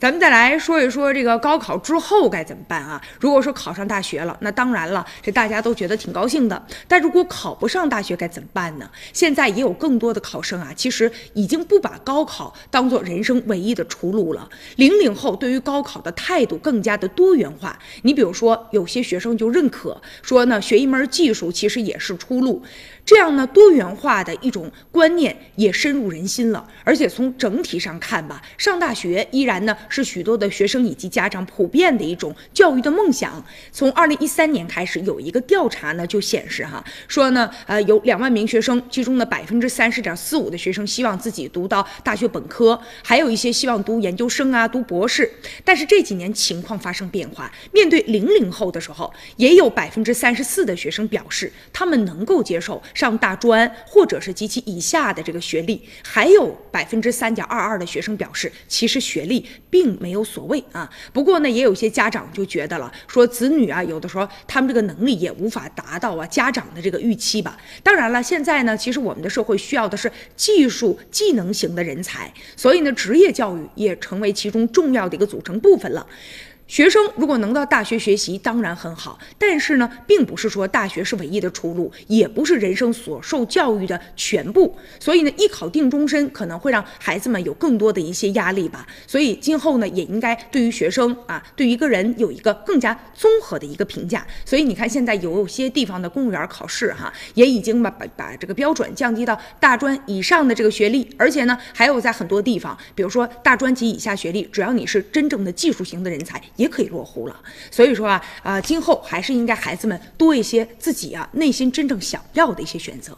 咱们再来说一说这个高考之后该怎么办啊？如果说考上大学了，那当然了，这大家都觉得挺高兴的。但如果考不上大学该怎么办呢？现在也有更多的考生啊，其实已经不把高考当做人生唯一的出路了。零零后对于高考的态度更加的多元化。你比如说，有些学生就认可说呢，学一门技术其实也是出路。这样呢，多元化的一种观念也深入人心了。而且从整体上看吧，上大学依然呢是许多的学生以及家长普遍的一种教育的梦想。从二零一三年开始，有一个调查呢就显示哈，说呢，呃，有两万名学生，其中呢百分之三十点四五的学生希望自己读到大学本科，还有一些希望读研究生啊，读博士。但是这几年情况发生变化，面对零零后的时候，也有百分之三十四的学生表示，他们能够接受。上大专或者是及其以下的这个学历，还有百分之三点二二的学生表示，其实学历并没有所谓啊。不过呢，也有些家长就觉得了，说子女啊，有的时候他们这个能力也无法达到啊家长的这个预期吧。当然了，现在呢，其实我们的社会需要的是技术技能型的人才，所以呢，职业教育也成为其中重要的一个组成部分了。学生如果能到大学学习，当然很好。但是呢，并不是说大学是唯一的出路，也不是人生所受教育的全部。所以呢，一考定终身可能会让孩子们有更多的一些压力吧。所以今后呢，也应该对于学生啊，对于一个人有一个更加综合的一个评价。所以你看，现在有些地方的公务员考试哈，也已经把把把这个标准降低到大专以上的这个学历，而且呢，还有在很多地方，比如说大专及以下学历，只要你是真正的技术型的人才。也可以落户了，所以说啊啊，今后还是应该孩子们多一些自己啊内心真正想要的一些选择。